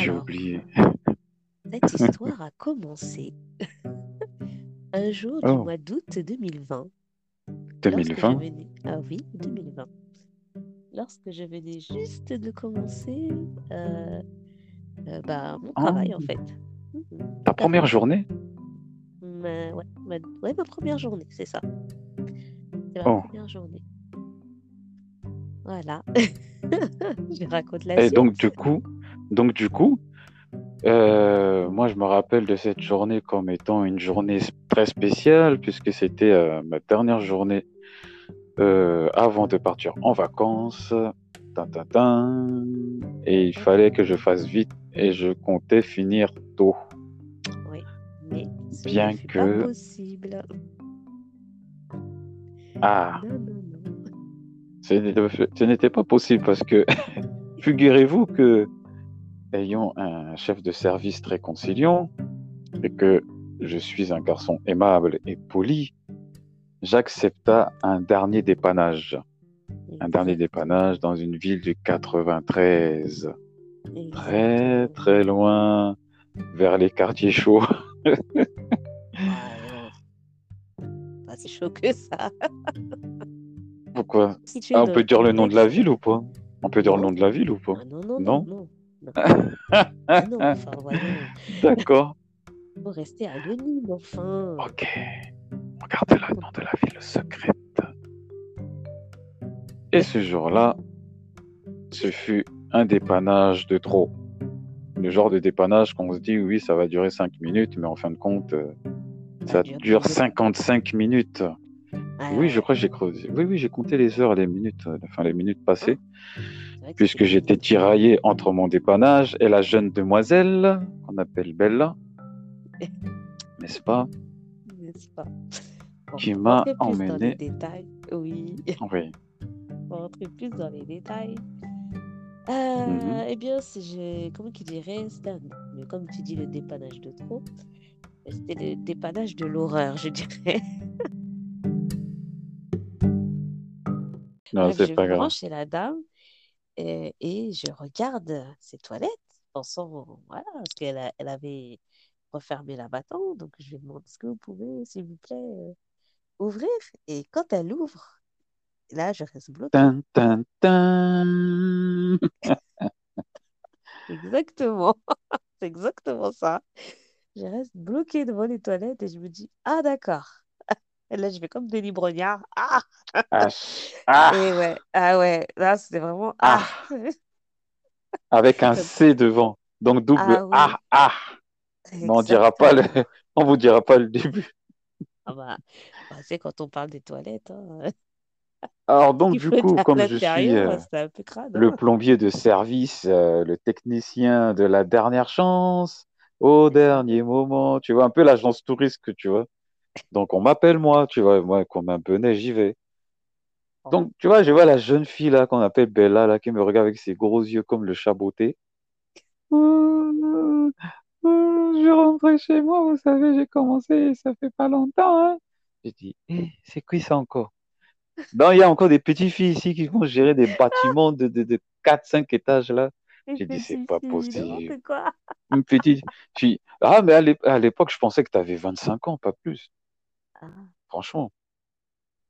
j'ai oublié. cette histoire a commencé un jour du Oh, mois d'août 2020, lorsque je 2020. venais... Ah oui, 2020. Lorsque je venais juste de commencer euh, euh, bah, mon Oh, travail, en fait. Mhm, ta première journée? Ma, ouais, ma, ouais, ma première journée, c'est ça. C'est ma Oh. première journée. Voilà. Je raconte la Et suite. donc, du coup, donc, du coup, euh, moi, je me rappelle de cette journée comme étant une journée très spéciale, puisque c'était euh, ma dernière journée euh, avant de partir en vacances. Et il fallait que je fasse vite et je comptais finir tôt. Oui, mais ce Bien fut pas que... possible. Ah, Non, non, non. ce n'était ce n'était pas possible parce que, figurez-vous que, ayant un chef de service très conciliant et que je suis un garçon aimable et poli, j'accepta un dernier dépannage. Un dernier dépannage dans une ville du 93. Très, très loin vers les quartiers chauds. Ah, pas si chaud que ça. Pourquoi? Ah, on peut dire le nom de la ville ou pas? On peut dire le nom de la ville ou pas? Ah, non, non, non, Non? Non, non. Non, enfin, voyons. D'accord. Il faut rester anonyme, enfin. Ok. Regardez le nom de la ville secrète. Et ce jour-là, ce fut un dépannage de trop. Le genre de dépannage qu'on se dit, oui, ça va durer 5 minutes, mais en fin de compte, euh, Ça ça dure dure plus de... 55 minutes. Ah Oui, je crois que j'ai creusé. Oui, oui, j'ai compté les heures, les minutes, euh, enfin les minutes passées, puisque j'étais tiraillé entre mon dépannage et la jeune demoiselle, qu'on appelle Bella, n'est-ce pas, N'est-ce pas? Bon, qui m'a rentrer plus dans les emmené. détails, oui, Oui. pour rentrer plus dans les détails, Mhm. euh, eh bien, je- comment c'était un- mais comme tu dis, le dépannage de trop, c'était le dépannage de l'horreur, je dirais. Non, Bref, c'est je pas grave. chez la dame et, et je regarde ses toilettes, pensant, voilà, parce qu'elle a- elle avait refermé la bâton, donc je lui demande, est-ce que vous pouvez, s'il vous plaît, euh, ouvrir? Et quand elle ouvre, là, je reste bloquée. Exactement, c'est exactement ça. Je reste bloquée devant les toilettes et je me dis, ah d'accord. Et là, je fais comme des librognards. Ah! Ah, ah, Et ouais, ah ouais, là, c'était vraiment ah, ah. avec un C devant. Donc double Ah oui, ah, ah. Mais on dira pas le, exactement. on vous dira pas le début. Ah bah, bah, c'est quand on parle des toilettes, hein. Alors donc du coup, comme je suis euh, crade, le hein. plombier de service, euh, le technicien de la dernière chance, au dernier moment, tu vois, un peu l'agence touriste que tu vois. Donc on m'appelle moi, tu vois, moi comme un bonnet, j'y vais. Bon. Donc tu vois, je vois la jeune fille là qu'on appelle Bella là qui me regarde avec ses gros yeux comme le euh, je rentrais chez moi, vous savez, j'ai commencé, ça fait pas longtemps, hein. J'ai dit, Eh, c'est qui ça encore? Non, il y a encore des petites filles ici qui vont gérer des bâtiments de, de, de 4-5 étages là. J'ai dit, c'est pas possible. quoi. Une petite. Ah, mais à l'époque, je pensais que tu avais 25 ans, pas plus. Ah, Franchement,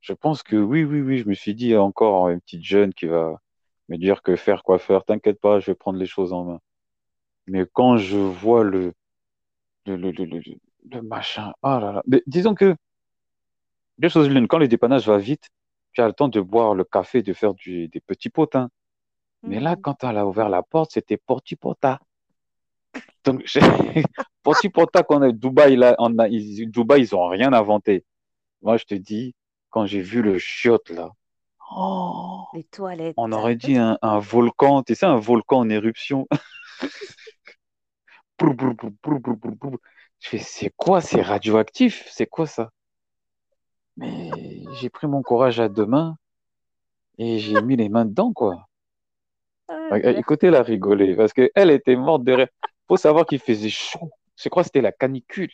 je pense que oui, oui, oui. Je me suis dit, encore une petite jeune qui va me dire que faire, quoi faire. T'inquiète pas, je vais prendre les choses en main. Mais quand je vois le, le, le, le, le, machin, ah là là. Mais disons que, deux choses l'une, quand le dépannage va vite, tu as le temps de boire le café, de faire du, des petits potins. Mais là, mhm. quand elle a ouvert la porte, c'était porti-pota. Donc, j'ai- porti-pota qu'on a Dubaï, là, on a, ils, Dubaï, ils ont rien inventé. Moi, je te dis, quand j'ai vu le chiotte, là, oh, Les toilettes. on aurait dit un, un volcan, tu sais, un volcan en éruption. Je fais, c'est quoi, c'est radioactif? C'est quoi ça? Mais j'ai pris mon courage à deux mains et j'ai mis les mains dedans, quoi. Ah, je- Écoutez-la rigoler, parce qu'elle était morte de rire. Faut savoir qu'il faisait chaud. Je crois que c'était la canicule.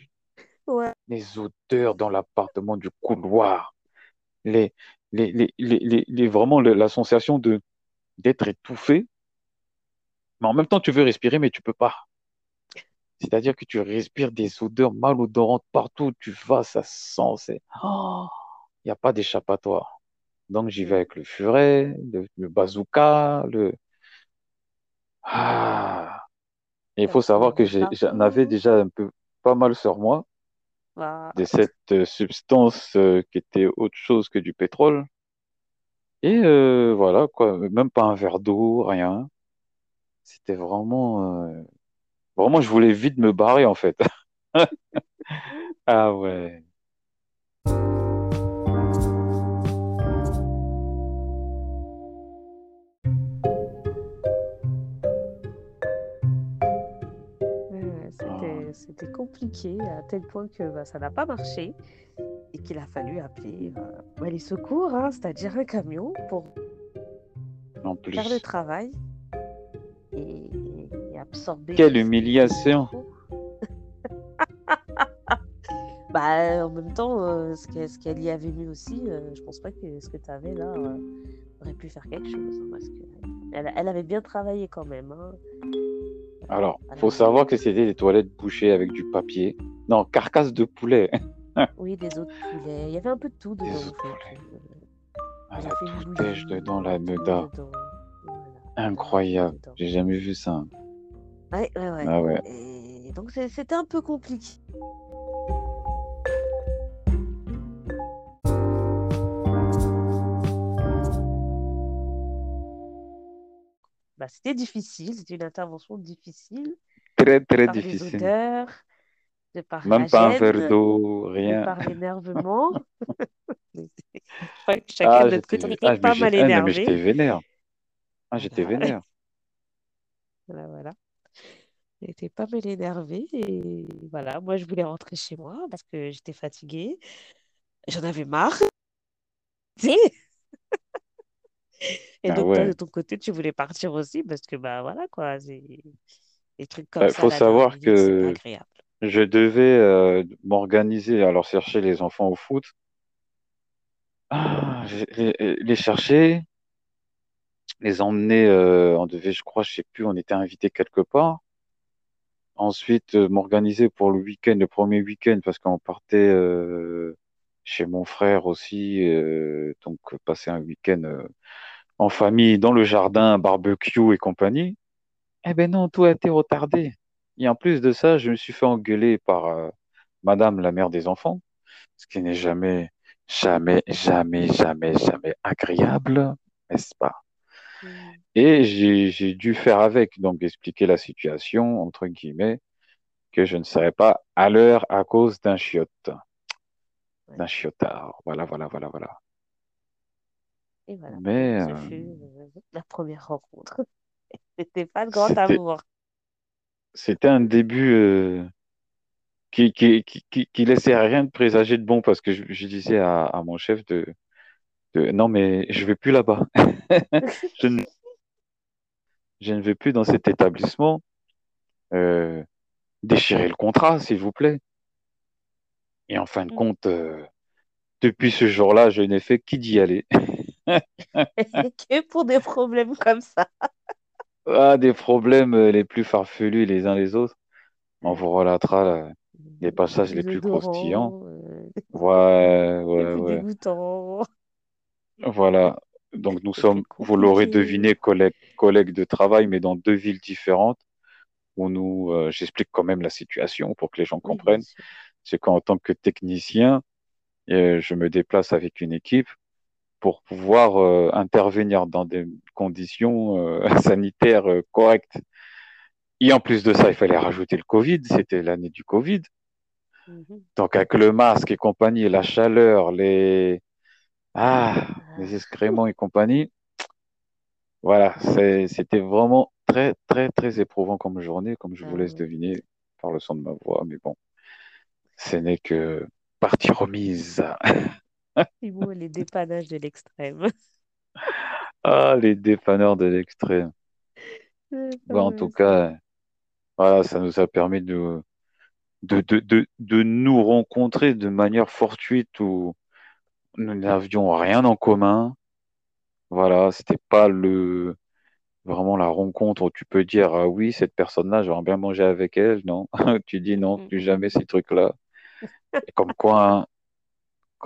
Ouais. Les odeurs dans l'appartement du couloir. Les, les, les, les, les, vraiment la sensation de, d'être étouffé. Mais en même temps, tu veux respirer, mais tu peux pas. C'est-à-dire que tu respires des odeurs malodorantes partout où tu vas, ça sent, c'est... Oh, il n'y a pas d'échappatoire. Donc j'y vais Mm. avec le furet, le, le bazooka, le... Ah. Et il faut savoir que j'en avais déjà un peu pas mal sur moi de cette euh, substance euh, qui était autre chose que du pétrole. Et euh, voilà, quoi, même pas un verre d'eau, rien. C'était vraiment... euh, Vraiment, je voulais vite me barrer, en fait. Ah. Ouais, C'était, compliqué à tel point que bah, ça n'a pas marché et qu'il a fallu appeler euh, bah, les secours, hein, c'est-à-dire un camion pour en faire le travail et, et absorber Quelle humiliation. Bah, en même temps, euh, ce qu'elle y avait mis aussi, euh, je pense pas que ce que tu avais là euh, aurait pu faire quelque chose. hein, parce que elle, elle avait bien travaillé quand même. hein. Alors, Elle faut avait- savoir que c'était des toilettes bouchées avec du papier. Non, carcasse de poulet. Oui, des os de poulet. Il y avait un peu de tout dedans, Des os en de fait. poulet. Euh, Ah, la toutèche dedans, la. Voilà. Incroyable. J'ai jamais vu ça. Ouais, ouais, ouais. Ah ouais. Et donc c'était un peu compliqué. C'était difficile, c'était une intervention difficile, Très, de très par les difficile. odeurs, de par Même pas un verre d'eau, de rien. par l'énervement. Ouais, Chacun Ah, de notre côté, j'étais, ah, pas mal ah, non, mais j'étais énervé. vénère. Ah, j'étais Voilà, vénère. voilà, voilà. On était pas mal énervé et voilà, moi je voulais rentrer chez moi parce que j'étais fatiguée. J'en avais marre. Et Ah donc toi de ton côté, tu voulais partir aussi parce que bah voilà quoi, c'est des trucs comme Il ça à faut savoir que je devais euh, m'organiser, alors chercher les enfants au foot. Ah, les, chercher, les emmener, euh, on devait, je crois, je sais plus, on était invité quelque part. Ensuite, euh, m'organiser pour le week-end, le premier week-end, parce qu'on partait euh, chez mon frère aussi, donc passer un week-end en famille, dans le jardin, barbecue et compagnie. Eh ben non, tout a été retardé. Et en plus de ça, je me suis fait engueuler par euh, Madame la mère des enfants, ce qui n'est jamais, jamais, jamais, jamais, jamais agréable, n'est-ce pas? Mm. Et j'ai, j'ai dû faire avec, donc expliquer la situation, entre guillemets, que je ne serais pas à l'heure à cause d'un chiotte, d'un chiotard. Voilà, voilà, voilà, voilà. Et voilà. Mais ce euh, fut euh, la première rencontre. C'était pas le grand amour. c'était un début euh, qui, qui, qui, qui, laissait rien de présager de bon parce que je, je disais à, à mon chef de, de non, mais je vais plus là-bas. Je ne, je ne vais plus dans cet établissement. Euh, déchirez le contrat, s'il vous plaît. Et en fin de Mm. compte, euh, depuis ce jour-là, je n'ai fait qu'y aller. Que pour des problèmes comme ça. Ah, des problèmes euh, les plus farfelus les uns les autres. On vous relatera là, les passages les plus croustillants. Euh, Ouais, ouais, ouais. Voilà. Donc nous sommes, vous l'aurez deviné, collègues, collègues de travail, mais dans deux villes différentes, où nous, euh, j'explique quand même la situation pour que les gens comprennent. C'est qu'en tant que technicien, euh, je me déplace avec une équipe pour pouvoir euh, intervenir dans des conditions euh, sanitaires euh, correctes. Et en plus de ça, il fallait rajouter le Covid. C'était l'année du Covid. Mhm. Donc avec le masque et compagnie, la chaleur, les ah, Ah, les excréments et compagnie. Voilà, c'était vraiment très, très, très éprouvant comme journée, comme je ah vous laisse ouais. deviner par le son de ma voix. Mais bon, ce n'est que partie remise. Les dépannages de l'extrême. Ah, les dépanneurs de l'extrême. En tout cas, voilà, ça nous a permis de, de, de, de, de nous rencontrer de manière fortuite où nous n'avions rien en commun. Voilà, c'était pas le, vraiment la rencontre où tu peux dire, ah oui, cette personne-là, j'aimerais bien manger avec elle. Non, tu dis non, Mm, plus mm, jamais ces trucs-là. Et Comme quoi,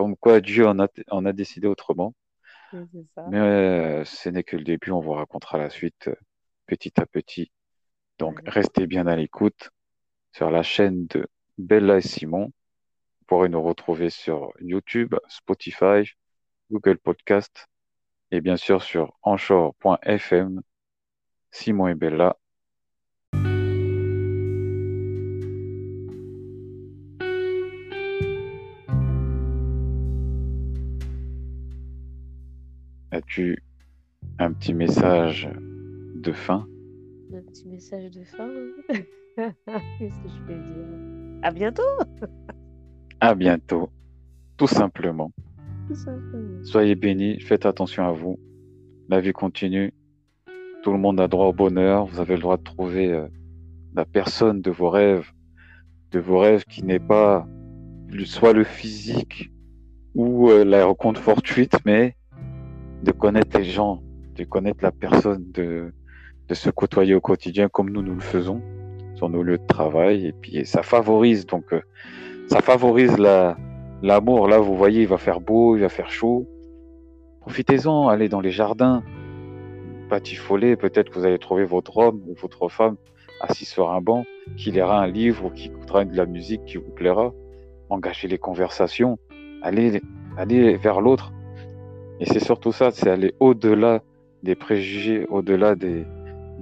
comme quoi Dieu en a, en a décidé autrement. ça. Mais euh, ce n'est que le début, on vous racontera la suite euh, petit à petit. Donc, restez bien à l'écoute sur la chaîne de Bella et Simon. Vous pourrez nous retrouver sur YouTube, Spotify, Google Podcast et bien sûr sur anchor.fm. Simon et Bella. As-tu un petit message de fin? Le petit message de fin. Qu'est-ce que je peux dire? À bientôt, À bientôt, tout simplement. tout simplement. Soyez bénis, faites attention à vous. La vie continue. Tout le monde a droit au bonheur. Vous avez le droit de trouver euh, la personne de vos rêves, de vos rêves qui n'est pas soit le physique ou euh, la rencontre fortuite, mais de connaître les gens, de connaître la personne, de, se côtoyer au quotidien comme nous nous le faisons sur nos lieux de travail. Et puis ça favorise donc euh, ça favorise la l'amour. Là, vous voyez, il va faire beau, il va faire chaud. Profitez-en, allez dans les jardins, batifolez. Peut-être que vous allez trouver votre homme ou votre femme assis sur un banc, qui lira un livre ou qui écoutera de la musique qui vous plaira. Engagez les conversations, allez, allez vers l'autre. Et c'est surtout ça, c'est aller au-delà des préjugés, au-delà des,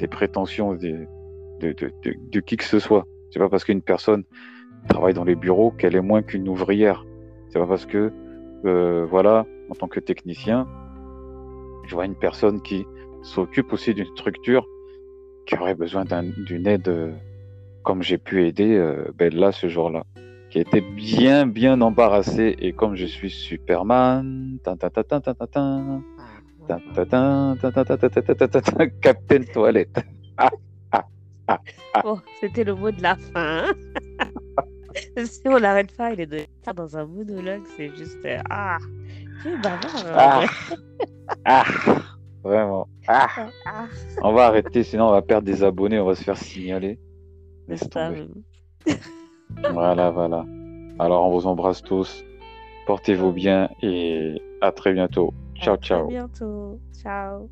prétentions de, qui que ce soit. C'est pas parce qu'une personne travaille dans les bureaux qu'elle est moins qu'une ouvrière. C'est pas parce que, euh, voilà, en tant que technicien, je vois une personne qui s'occupe aussi d'une structure qui aurait besoin d'un- d'une aide, euh, comme j'ai pu aider euh, Bella ce jour-là, qui était bien, bien embarrassé. Et comme je suis Superman, Captain Toilette. Bon, c'était le mot de la fin. si on l'arrête pas, il est dans un monologue, c'est juste ah, vraiment. On va arrêter, sinon on va perdre des abonnés, on va se faire signaler. Laisse tomber. Voilà, voilà. Alors on vous embrasse tous. Portez-vous bien et à très bientôt. Ciao, À ciao. bientôt. Ciao.